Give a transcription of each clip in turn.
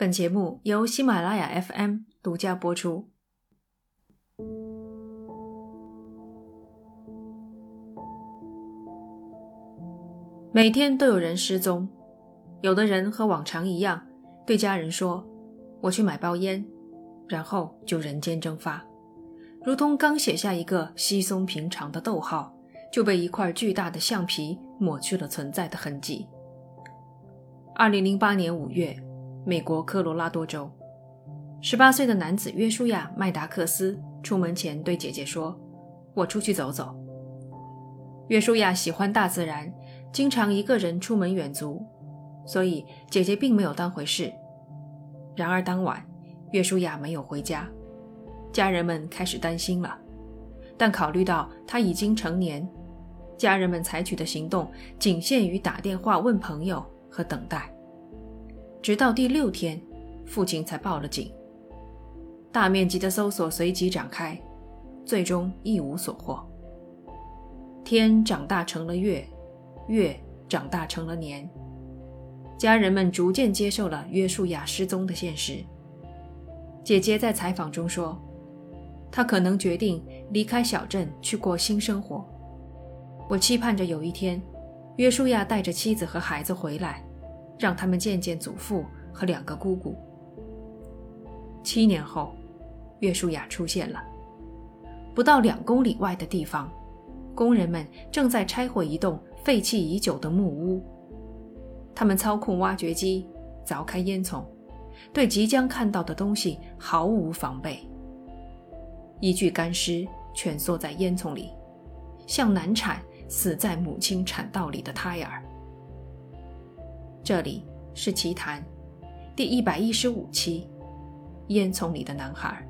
本节目由喜马拉雅 FM 独家播出。每天都有人失踪，有的人和往常一样，对家人说：“我去买包烟”，然后就人间蒸发，如同刚写下一个稀松平常的逗号，就被一块巨大的橡皮抹去了存在的痕迹。二零零八年五月。美国科罗拉多州，十八岁的男子约书亚·麦达克斯出门前对姐姐说：“我出去走走。”约书亚喜欢大自然，经常一个人出门远足，所以姐姐并没有当回事。然而当晚，约书亚没有回家，家人们开始担心了。但考虑到他已经成年，家人们采取的行动仅限于打电话问朋友和等待。直到第六天，父亲才报了警。大面积的搜索随即展开，最终一无所获。天长大成了月，月长大成了年。家人们逐渐接受了约书亚失踪的现实。姐姐在采访中说：“他可能决定离开小镇去过新生活。我期盼着有一天，约书亚带着妻子和孩子回来。”让他们见见祖父和两个姑姑。七年后，岳书雅出现了。不到两公里外的地方，工人们正在拆毁一栋废弃已久的木屋。他们操控挖掘机凿开烟囱，对即将看到的东西毫无防备。一具干尸蜷缩在烟囱里，像难产死在母亲产道里的胎儿。这里是奇谈，第一百一十五期，烟囱里的男孩。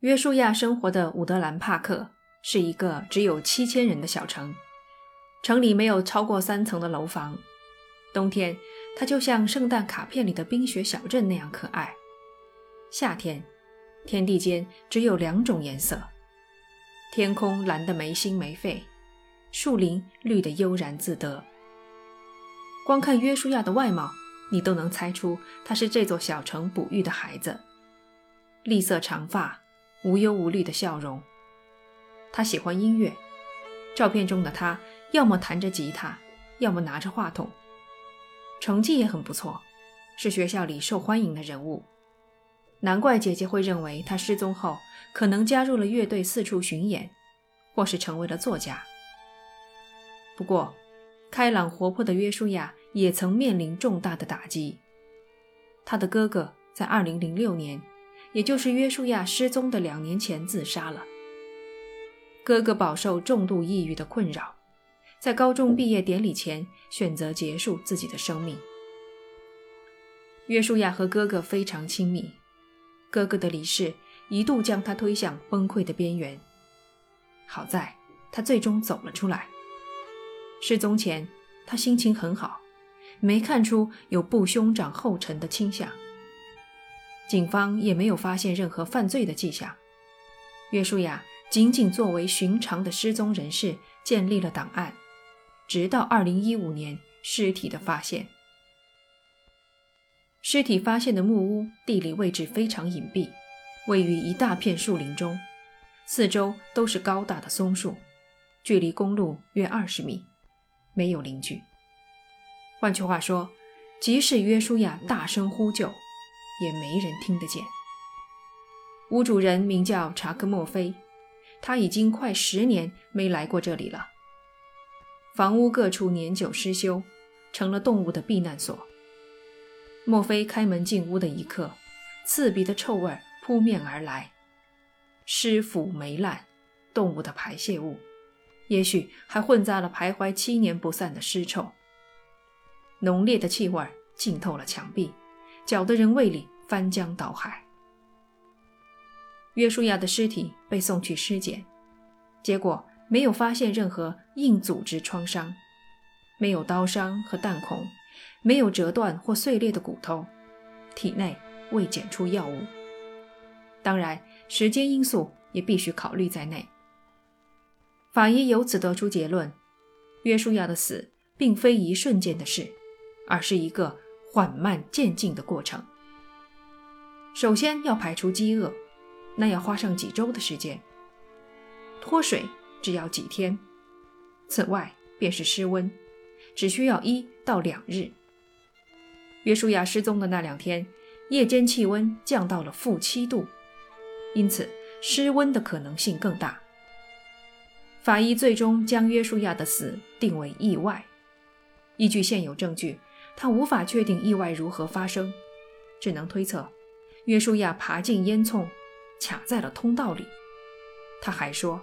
约书亚生活的伍德兰帕克是一个只有七千人的小城，城里没有超过三层的楼房。冬天，它就像圣诞卡片里的冰雪小镇那样可爱。夏天，天地间只有两种颜色：天空蓝得没心没肺。树林绿得悠然自得。光看约书亚的外貌，你都能猜出他是这座小城哺育的孩子。栗色长发，无忧无虑的笑容。他喜欢音乐，照片中的他要么弹着吉他，要么拿着话筒。成绩也很不错，是学校里受欢迎的人物。难怪姐姐会认为他失踪后可能加入了乐队四处巡演，或是成为了作家。不过，开朗活泼的约书亚也曾面临重大的打击。他的哥哥在2006年，也就是约书亚失踪的两年前自杀了。哥哥饱受重度抑郁的困扰，在高中毕业典礼前选择结束自己的生命。约书亚和哥哥非常亲密，哥哥的离世一度将他推向崩溃的边缘。好在他最终走了出来。失踪前，他心情很好，没看出有步兄长后尘的倾向。警方也没有发现任何犯罪的迹象。约书亚仅仅作为寻常的失踪人士建立了档案，直到2015年尸体的发现。尸体发现的木屋地理位置非常隐蔽，位于一大片树林中，四周都是高大的松树，距离公路约二十米。没有邻居。换句话说，即使约书亚大声呼救，也没人听得见。屋主人名叫查克·墨菲，他已经快十年没来过这里了。房屋各处年久失修，成了动物的避难所。墨菲开门进屋的一刻，刺鼻的臭味扑面而来，尸腐霉烂，动物的排泄物。也许还混杂了徘徊七年不散的尸臭，浓烈的气味浸透了墙壁，搅得人胃里翻江倒海。约书亚的尸体被送去尸检，结果没有发现任何硬组织创伤，没有刀伤和弹孔，没有折断或碎裂的骨头，体内未检出药物。当然，时间因素也必须考虑在内。法医由此得出结论：约书亚的死并非一瞬间的事，而是一个缓慢渐进的过程。首先要排除饥饿，那要花上几周的时间；脱水只要几天。此外便是失温，只需要一到两日。约书亚失踪的那两天，夜间气温降到了负七度，因此失温的可能性更大。法医最终将约书亚的死定为意外。依据现有证据，他无法确定意外如何发生，只能推测约书亚爬进烟囱，卡在了通道里。他还说，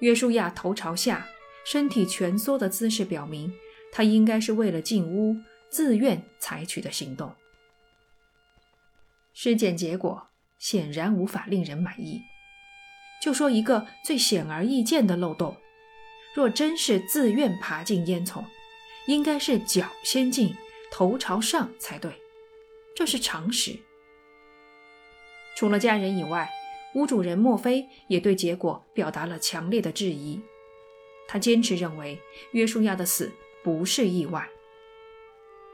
约书亚头朝下。身体蜷缩的姿势表明，他应该是为了进屋自愿采取的行动。尸检结果显然无法令人满意。就说一个最显而易见的漏洞：若真是自愿爬进烟囱，应该是脚先进，头朝上才对，这是常识。除了家人以外，屋主人莫非也对结果表达了强烈的质疑。他坚持认为约书亚的死不是意外。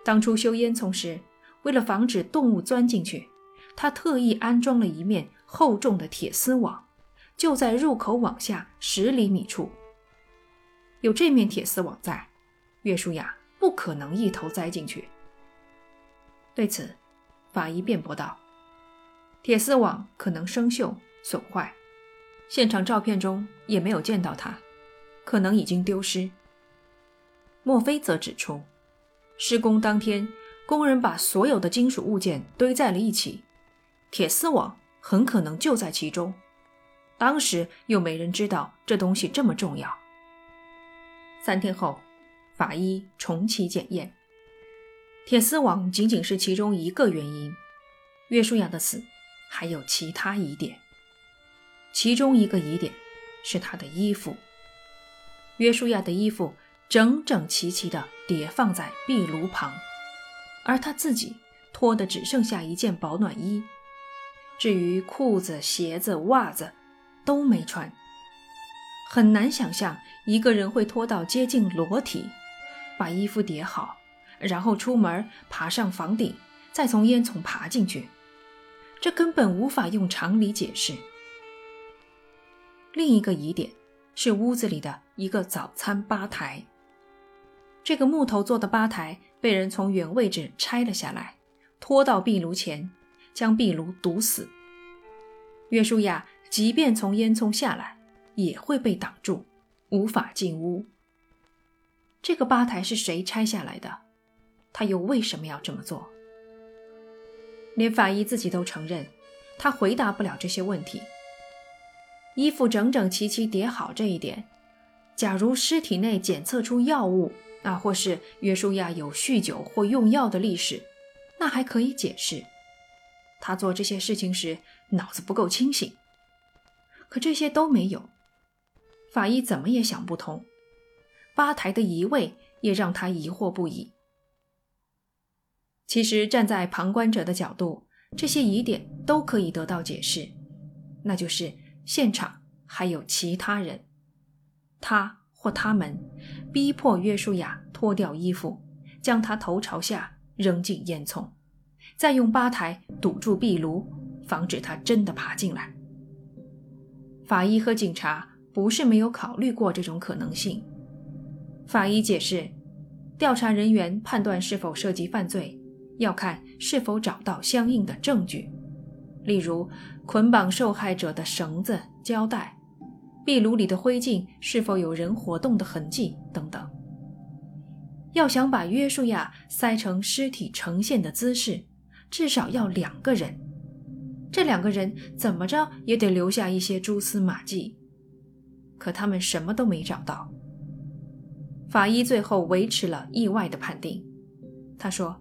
当初修烟囱时，为了防止动物钻进去，他特意安装了一面厚重的铁丝网，就在入口往下十厘米处。有这面铁丝网在，岳书雅不可能一头栽进去。对此，法医辩驳道：“铁丝网可能生锈损坏，现场照片中也没有见到它。”可能已经丢失。墨菲则指出，施工当天，工人把所有的金属物件堆在了一起，铁丝网很可能就在其中。当时又没人知道这东西这么重要。三天后，法医重启检验，铁丝网仅仅是其中一个原因。约书亚的死还有其他疑点，其中一个疑点是他的衣服。约书亚的衣服整整齐齐地叠放在壁炉旁，而他自己脱的只剩下一件保暖衣，至于裤子、鞋子、袜子都没穿。很难想象一个人会脱到接近裸体，把衣服叠好，然后出门爬上房顶，再从烟囱爬进去，这根本无法用常理解释。另一个疑点。是屋子里的一个早餐吧台。这个木头做的吧台被人从原位置拆了下来，拖到壁炉前，将壁炉堵死。约书亚即便从烟囱下来，也会被挡住，无法进屋。这个吧台是谁拆下来的？他又为什么要这么做？连法医自己都承认，他回答不了这些问题。衣服整整齐齐叠好这一点，假如尸体内检测出药物，啊，或是约书亚有酗酒或用药的历史，那还可以解释。他做这些事情时脑子不够清醒，可这些都没有。法医怎么也想不通，吧台的移位也让他疑惑不已。其实站在旁观者的角度，这些疑点都可以得到解释，那就是。现场还有其他人，他或他们逼迫约书亚脱掉衣服，将他头朝下扔进烟囱，再用吧台堵住壁炉，防止他真的爬进来。法医和警察不是没有考虑过这种可能性。法医解释，调查人员判断是否涉及犯罪，要看是否找到相应的证据。例如，捆绑受害者的绳子、胶带，壁炉里的灰烬是否有人活动的痕迹等等。要想把约书亚塞成尸体呈现的姿势，至少要两个人。这两个人怎么着也得留下一些蛛丝马迹，可他们什么都没找到。法医最后维持了意外的判定，他说：“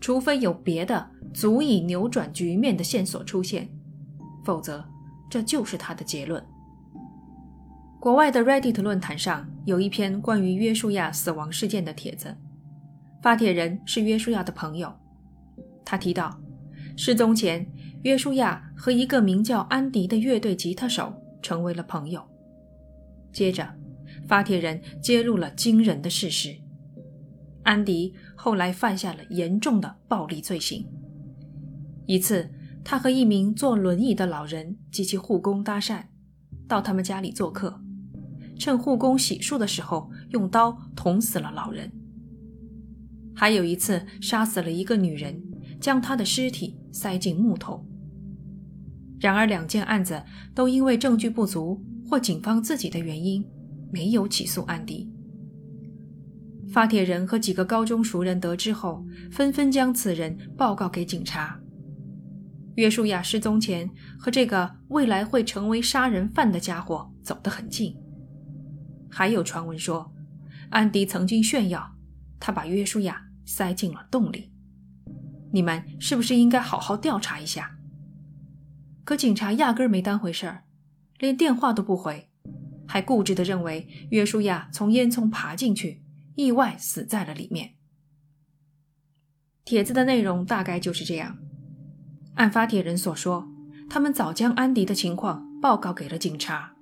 除非有别的。”足以扭转局面的线索出现，否则这就是他的结论。国外的 Reddit 论坛上有一篇关于约书亚死亡事件的帖子，发帖人是约书亚的朋友。他提到，失踪前，约书亚和一个名叫安迪的乐队吉他手成为了朋友。接着，发帖人揭露了惊人的事实：安迪后来犯下了严重的暴力罪行。一次，他和一名坐轮椅的老人及其护工搭讪，到他们家里做客，趁护工洗漱的时候，用刀捅死了老人。还有一次，杀死了一个女人，将她的尸体塞进木头。然而，两件案子都因为证据不足或警方自己的原因，没有起诉安迪。发帖人和几个高中熟人得知后，纷纷将此人报告给警察。约书亚失踪前和这个未来会成为杀人犯的家伙走得很近。还有传闻说，安迪曾经炫耀他把约书亚塞进了洞里。你们是不是应该好好调查一下？可警察压根没当回事儿，连电话都不回，还固执地认为约书亚从烟囱爬进去，意外死在了里面。帖子的内容大概就是这样。按发帖人所说，他们早将安迪的情况报告给了警察，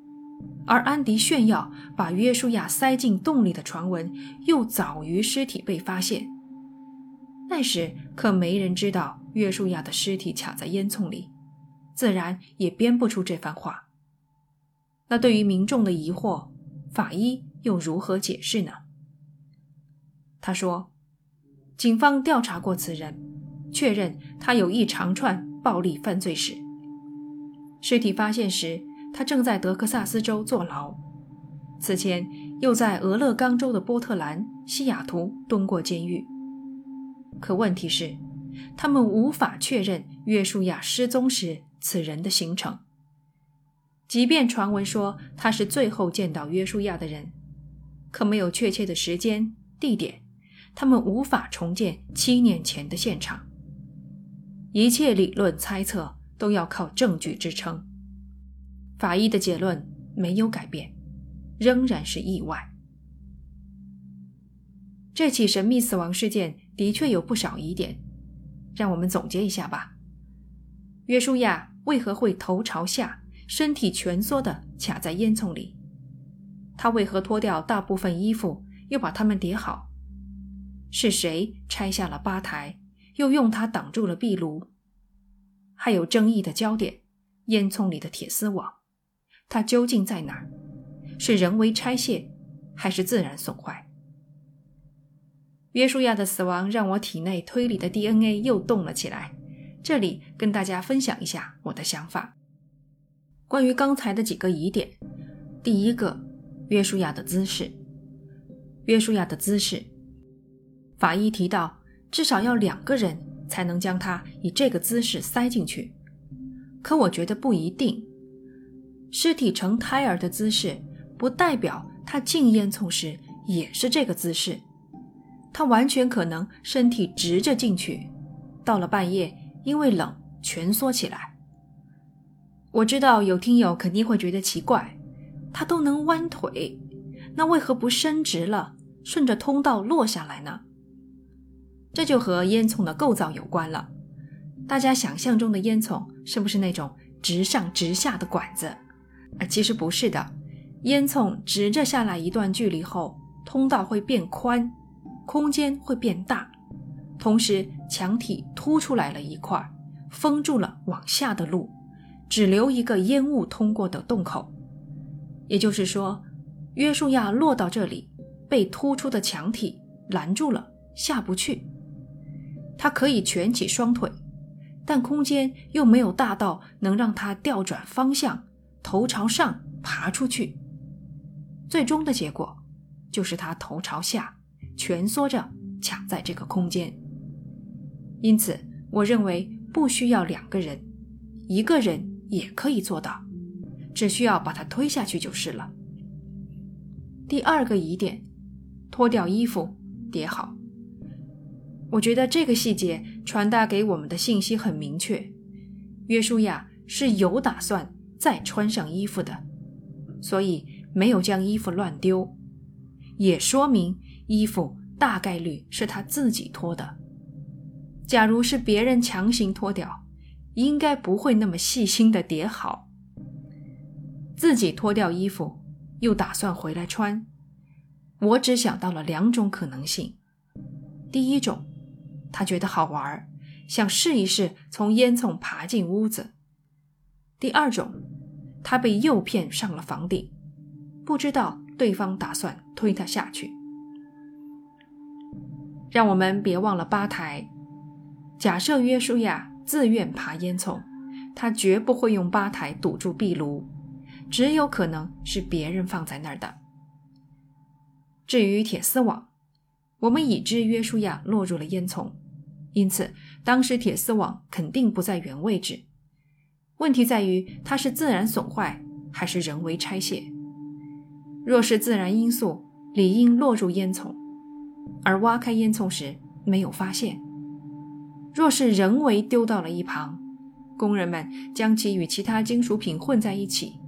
而安迪炫耀把约书亚塞进洞里的传闻又早于尸体被发现。那时可没人知道约书亚的尸体卡在烟囱里。自然也编不出这番话。那对于民众的疑惑，法医又如何解释呢？他说：“警方调查过此人，确认他有一长串暴力犯罪史。尸体发现时，他正在德克萨斯州坐牢，此前又在俄勒冈州的波特兰、西雅图蹲过监狱。可问题是，他们无法确认约书亚失踪时。”此人的行程，即便传闻说他是最后见到约书亚的人，可没有确切的时间、地点，他们无法重建七年前的现场。一切理论猜测都要靠证据支撑。法医的结论没有改变，仍然是意外。这起神秘死亡事件的确有不少疑点，让我们总结一下吧。约书亚。为何会头朝下，身体蜷缩的卡在烟囱里？他为何脱掉大部分衣服，又把它们叠好？是谁拆下了吧台，又用它挡住了壁炉？还有争议的焦点，烟囱里的铁丝网，它究竟在哪儿？是人为拆卸，还是自然损坏？约书亚的死亡让我体内推理的 DNA 又动了起来。这里跟大家分享一下我的想法。关于刚才的几个疑点，第一个，约书亚的姿势。约书亚的姿势，法医提到至少要两个人才能将他以这个姿势塞进去，可我觉得不一定。尸体呈胎儿的姿势，不代表他进烟囱时也是这个姿势。他完全可能身体直着进去，到了半夜。因为冷，蜷缩起来。我知道有听友肯定会觉得奇怪，他都能弯腿，那为何不伸直了，顺着通道落下来呢？这就和烟囱的构造有关了。大家想象中的烟囱是不是那种直上直下的管子？啊，其实不是的。烟囱直着下来一段距离后，通道会变宽，空间会变大。同时，墙体凸出来了一块，封住了往下的路，只留一个烟雾通过的洞口。也就是说，约书亚落到这里，被突出的墙体拦住了，下不去。他可以蜷起双腿，但空间又没有大到能让他调转方向，头朝上爬出去。最终的结果，就是他头朝下，蜷缩着卡在这个空间。因此，我认为不需要两个人，一个人也可以做到，只需要把它推下去就是了。第二个疑点，脱掉衣服叠好。我觉得这个细节传达给我们的信息很明确：约书亚是有打算再穿上衣服的，所以没有将衣服乱丢，也说明衣服大概率是他自己脱的。假如是别人强行脱掉，应该不会那么细心的叠好。自己脱掉衣服，又打算回来穿，我只想到了两种可能性：第一种，他觉得好玩，想试一试从烟囱爬进屋子；第二种，他被诱骗上了房顶，不知道对方打算推他下去。让我们别忘了吧台。假设约书亚自愿爬烟囱，他绝不会用吧台堵住壁炉，只有可能是别人放在那儿的。至于铁丝网，我们已知约书亚落入了烟囱，因此当时铁丝网肯定不在原位置。问题在于它是自然损坏还是人为拆卸。若是自然因素，理应落入烟囱，而挖开烟囱时没有发现。若是人为丢到了一旁，工人们将其与其他金属品混在一起，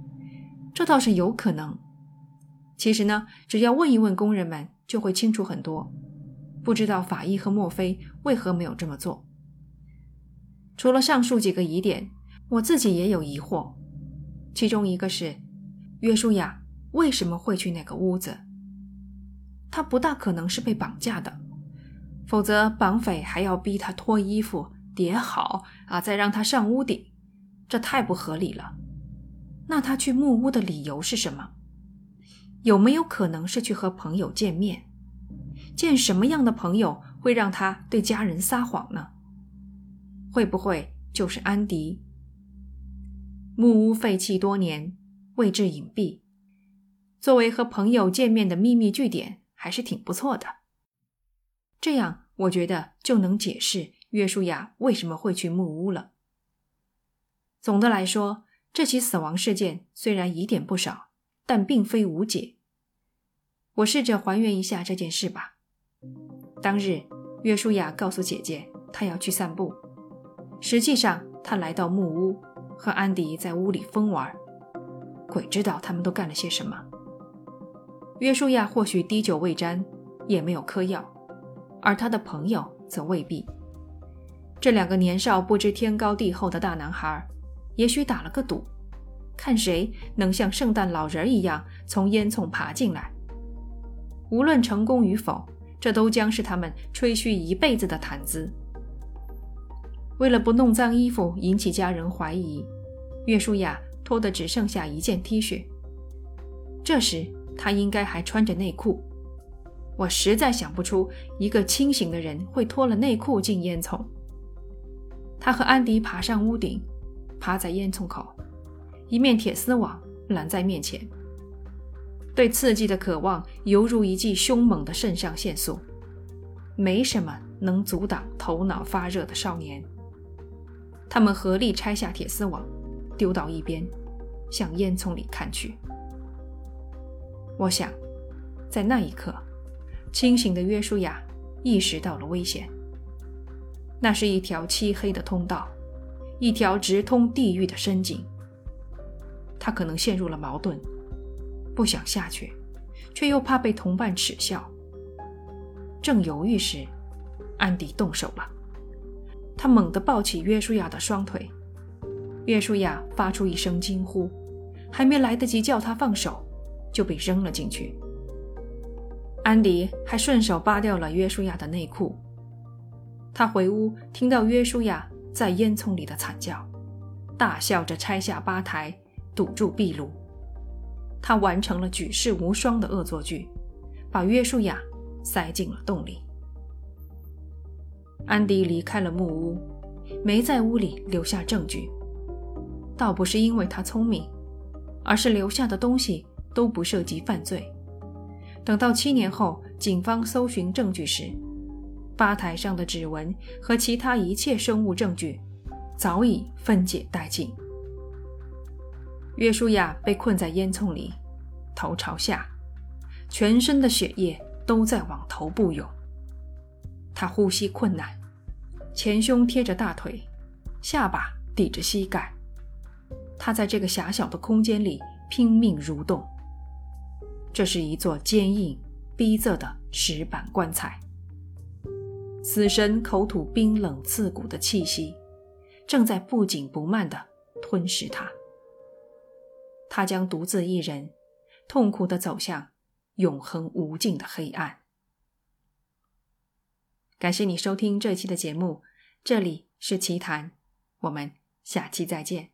这倒是有可能。其实呢，只要问一问工人们，就会清楚很多。不知道法医和墨菲为何没有这么做。除了上述几个疑点，我自己也有疑惑。其中一个是，约书亚为什么会去那个屋子？他不大可能是被绑架的。否则，绑匪还要逼他脱衣服、叠好啊，再让他上屋顶，这太不合理了。那他去木屋的理由是什么？有没有可能是去和朋友见面？见什么样的朋友会让他对家人撒谎呢？会不会就是安迪？木屋废弃多年，位置隐蔽，作为和朋友见面的秘密据点，还是挺不错的。这样，我觉得就能解释约书亚为什么会去木屋了。总的来说，这起死亡事件虽然疑点不少，但并非无解。我试着还原一下这件事吧。当日，约书亚告诉姐姐他要去散步，实际上他来到木屋，和安迪在屋里疯玩。鬼知道他们都干了些什么。约书亚或许滴酒未沾，也没有嗑药。而他的朋友则未必。这两个年少不知天高地厚的大男孩，也许打了个赌，看谁能像圣诞老人一样从烟囱爬进来。无论成功与否，这都将是他们吹嘘一辈子的谈资。为了不弄脏衣服，引起家人怀疑，约书亚脱得只剩下一件 T 恤。这时他应该还穿着内裤。我实在想不出一个清醒的人会脱了内裤进烟囱。他和安迪爬上屋顶，趴在烟囱口，一面铁丝网拦在面前。对刺激的渴望犹如一剂凶猛的肾上腺素，没什么能阻挡头脑发热的少年。他们合力拆下铁丝网，丢到一边，向烟囱里看去。我想，在那一刻。清醒的约书亚意识到了危险。那是一条漆黑的通道，一条直通地狱的深井。他可能陷入了矛盾，不想下去，却又怕被同伴耻笑。正犹豫时，安迪动手了。他猛地抱起约书亚的双腿，约书亚发出一声惊呼，还没来得及叫他放手，就被扔了进去。安迪还顺手扒掉了约书亚的内裤。他回屋，听到约书亚在烟囱里的惨叫，大笑着拆下吧台，堵住壁炉。他完成了举世无双的恶作剧，把约书亚塞进了洞里。安迪离开了木屋，没在屋里留下证据。倒不是因为他聪明，而是留下的东西都不涉及犯罪。等到七年后，警方搜寻证据时，吧台上的指纹和其他一切生物证据早已分解殆尽。约书亚被困在烟囱里，头朝下，全身的血液都在往头部涌。他呼吸困难，前胸贴着大腿，下巴抵着膝盖。他在这个狭小的空间里拼命蠕动。这是一座坚硬、逼仄的石板棺材。死神口吐冰冷刺骨的气息，正在不紧不慢地吞噬他。他将独自一人，痛苦地走向永恒无尽的黑暗。感谢你收听这期的节目，这里是奇谈，我们下期再见。